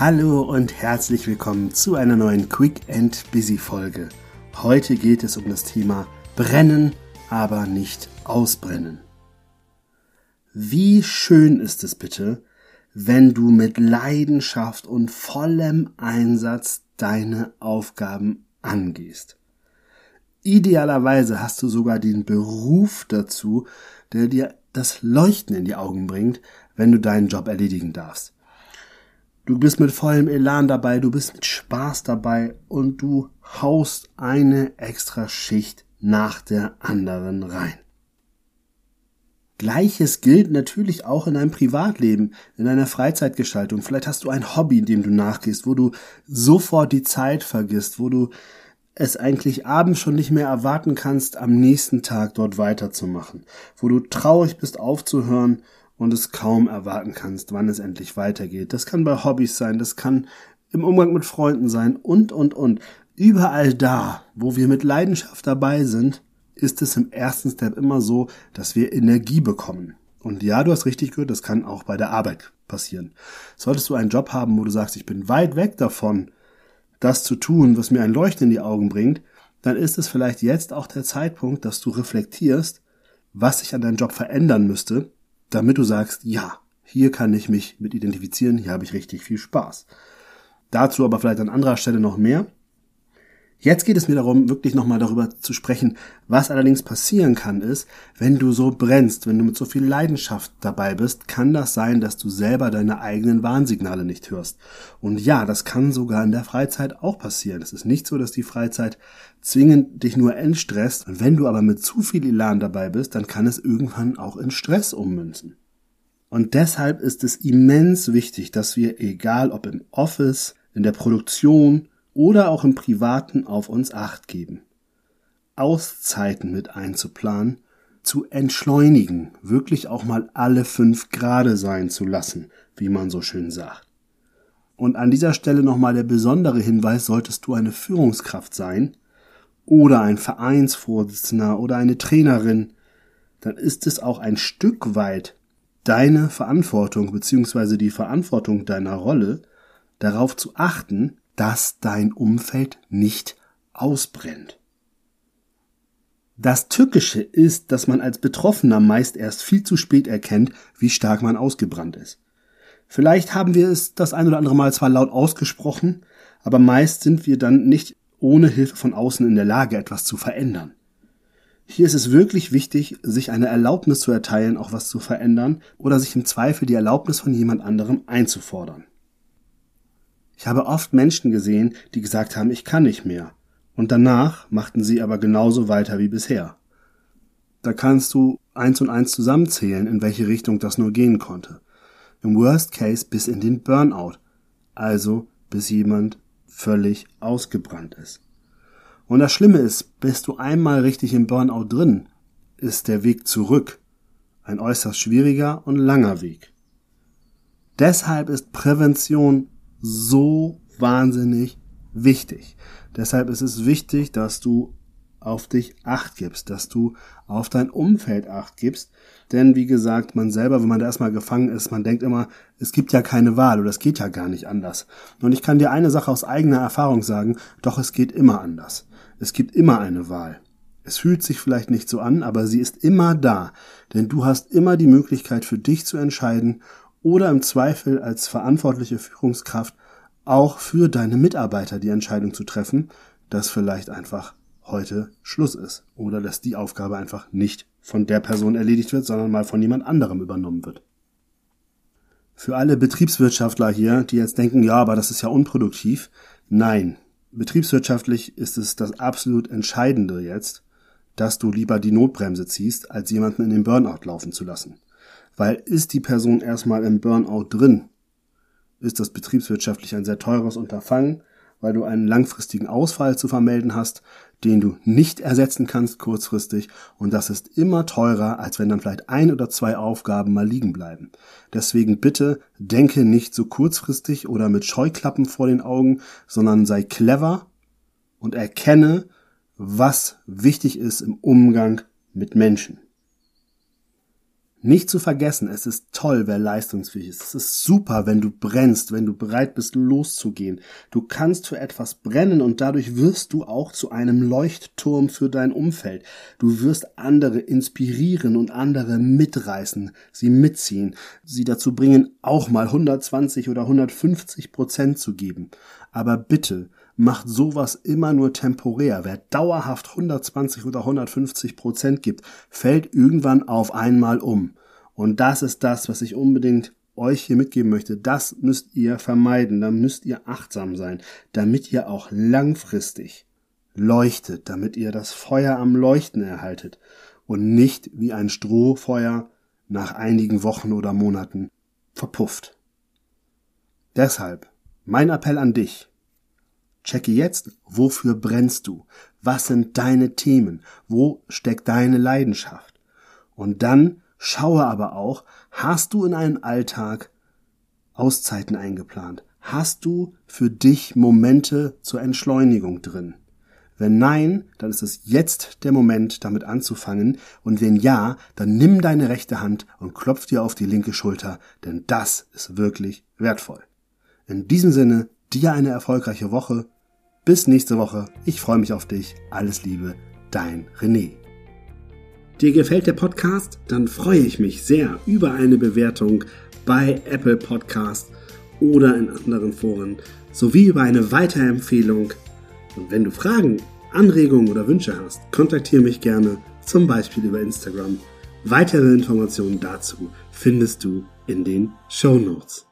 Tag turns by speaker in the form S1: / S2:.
S1: Hallo und herzlich willkommen zu einer neuen Quick and Busy Folge. Heute geht es um das Thema Brennen, aber nicht ausbrennen. Wie schön ist es bitte, wenn du mit Leidenschaft und vollem Einsatz deine Aufgaben angehst. Idealerweise hast du sogar den Beruf dazu, der dir das Leuchten in die Augen bringt, wenn du deinen Job erledigen darfst. Du bist mit vollem Elan dabei, du bist mit Spaß dabei und du haust eine extra Schicht nach der anderen rein. Gleiches gilt natürlich auch in deinem Privatleben, in deiner Freizeitgestaltung. Vielleicht hast du ein Hobby, dem du nachgehst, wo du sofort die Zeit vergisst, wo du es eigentlich abends schon nicht mehr erwarten kannst, am nächsten Tag dort weiterzumachen, wo du traurig bist aufzuhören und es kaum erwarten kannst, wann es endlich weitergeht. Das kann bei Hobbys sein, das kann im Umgang mit Freunden sein und, und, und. Überall da, wo wir mit Leidenschaft dabei sind, ist es im ersten Step immer so, dass wir Energie bekommen. Und ja, du hast richtig gehört, das kann auch bei der Arbeit passieren. Solltest du einen Job haben, wo du sagst, ich bin weit weg davon, das zu tun, was mir ein Leuchten in die Augen bringt, dann ist es vielleicht jetzt auch der Zeitpunkt, dass du reflektierst, was sich an deinem Job verändern müsste, damit du sagst, ja, hier kann ich mich mit identifizieren, hier habe ich richtig viel Spaß. Dazu aber vielleicht an anderer Stelle noch mehr. Jetzt geht es mir darum, wirklich nochmal darüber zu sprechen. Was allerdings passieren kann, ist, wenn du so brennst, wenn du mit so viel Leidenschaft dabei bist, kann das sein, dass du selber deine eigenen Warnsignale nicht hörst. Und ja, das kann sogar in der Freizeit auch passieren. Es ist nicht so, dass die Freizeit zwingend dich nur entstresst. Und wenn du aber mit zu viel Elan dabei bist, dann kann es irgendwann auch in Stress ummünzen. Und deshalb ist es immens wichtig, dass wir, egal ob im Office, in der Produktion oder auch im Privaten auf uns acht geben. Auszeiten mit einzuplanen, zu entschleunigen, wirklich auch mal alle fünf Grade sein zu lassen, wie man so schön sagt. Und an dieser Stelle nochmal der besondere Hinweis, solltest du eine Führungskraft sein oder ein Vereinsvorsitzender oder eine Trainerin, dann ist es auch ein Stück weit deine Verantwortung beziehungsweise die Verantwortung deiner Rolle, darauf zu achten, dass dein Umfeld nicht ausbrennt. Das Tückische ist, dass man als Betroffener meist erst viel zu spät erkennt, wie stark man ausgebrannt ist. Vielleicht haben wir es das ein oder andere Mal zwar laut ausgesprochen, aber meist sind wir dann nicht ohne Hilfe von außen in der Lage, etwas zu verändern. Hier ist es wirklich wichtig, sich eine Erlaubnis zu erteilen, auch was zu verändern oder sich im Zweifel die Erlaubnis von jemand anderem einzufordern. Ich habe oft Menschen gesehen, die gesagt haben, ich kann nicht mehr. Und danach machten sie aber genauso weiter wie bisher. Da kannst du eins und eins zusammenzählen, in welche Richtung das nur gehen konnte. Im Worst Case bis in den Burnout. Also bis jemand völlig ausgebrannt ist. Und das Schlimme ist, bist du einmal richtig im Burnout drin, ist der Weg zurück ein äußerst schwieriger und langer Weg. Deshalb ist Prävention so wahnsinnig wichtig. Deshalb ist es wichtig, dass du auf dich acht gibst, dass du auf dein Umfeld acht gibst. Denn wie gesagt, man selber, wenn man da erstmal gefangen ist, man denkt immer, es gibt ja keine Wahl oder es geht ja gar nicht anders. Und ich kann dir eine Sache aus eigener Erfahrung sagen, doch es geht immer anders. Es gibt immer eine Wahl. Es fühlt sich vielleicht nicht so an, aber sie ist immer da. Denn du hast immer die Möglichkeit für dich zu entscheiden oder im Zweifel als verantwortliche Führungskraft auch für deine Mitarbeiter die Entscheidung zu treffen, dass vielleicht einfach heute Schluss ist oder dass die Aufgabe einfach nicht von der Person erledigt wird, sondern mal von jemand anderem übernommen wird. Für alle Betriebswirtschaftler hier, die jetzt denken, ja, aber das ist ja unproduktiv. Nein, betriebswirtschaftlich ist es das absolut Entscheidende jetzt, dass du lieber die Notbremse ziehst, als jemanden in den Burnout laufen zu lassen. Weil ist die Person erstmal im Burnout drin, ist das betriebswirtschaftlich ein sehr teures Unterfangen, weil du einen langfristigen Ausfall zu vermelden hast, den du nicht ersetzen kannst kurzfristig und das ist immer teurer, als wenn dann vielleicht ein oder zwei Aufgaben mal liegen bleiben. Deswegen bitte denke nicht so kurzfristig oder mit Scheuklappen vor den Augen, sondern sei clever und erkenne, was wichtig ist im Umgang mit Menschen. Nicht zu vergessen, es ist toll, wer leistungsfähig ist. Es ist super, wenn du brennst, wenn du bereit bist, loszugehen. Du kannst für etwas brennen und dadurch wirst du auch zu einem Leuchtturm für dein Umfeld. Du wirst andere inspirieren und andere mitreißen, sie mitziehen, sie dazu bringen, auch mal 120 oder 150 Prozent zu geben. Aber bitte, macht sowas immer nur temporär. Wer dauerhaft 120 oder 150 Prozent gibt, fällt irgendwann auf einmal um. Und das ist das, was ich unbedingt euch hier mitgeben möchte. Das müsst ihr vermeiden. Da müsst ihr achtsam sein, damit ihr auch langfristig leuchtet, damit ihr das Feuer am Leuchten erhaltet und nicht wie ein Strohfeuer nach einigen Wochen oder Monaten verpufft. Deshalb mein Appell an dich. Checke jetzt, wofür brennst du? Was sind deine Themen? Wo steckt deine Leidenschaft? Und dann schaue aber auch, hast du in einem Alltag Auszeiten eingeplant? Hast du für dich Momente zur Entschleunigung drin? Wenn nein, dann ist es jetzt der Moment, damit anzufangen. Und wenn ja, dann nimm deine rechte Hand und klopf dir auf die linke Schulter, denn das ist wirklich wertvoll. In diesem Sinne, dir eine erfolgreiche Woche. Bis nächste Woche. Ich freue mich auf dich. Alles Liebe, dein René. Dir gefällt der Podcast? Dann freue ich mich sehr über eine Bewertung bei Apple Podcast oder in anderen Foren sowie über eine Weiterempfehlung. Und wenn du Fragen, Anregungen oder Wünsche hast, kontaktiere mich gerne, zum Beispiel über Instagram. Weitere Informationen dazu findest du in den Show Notes.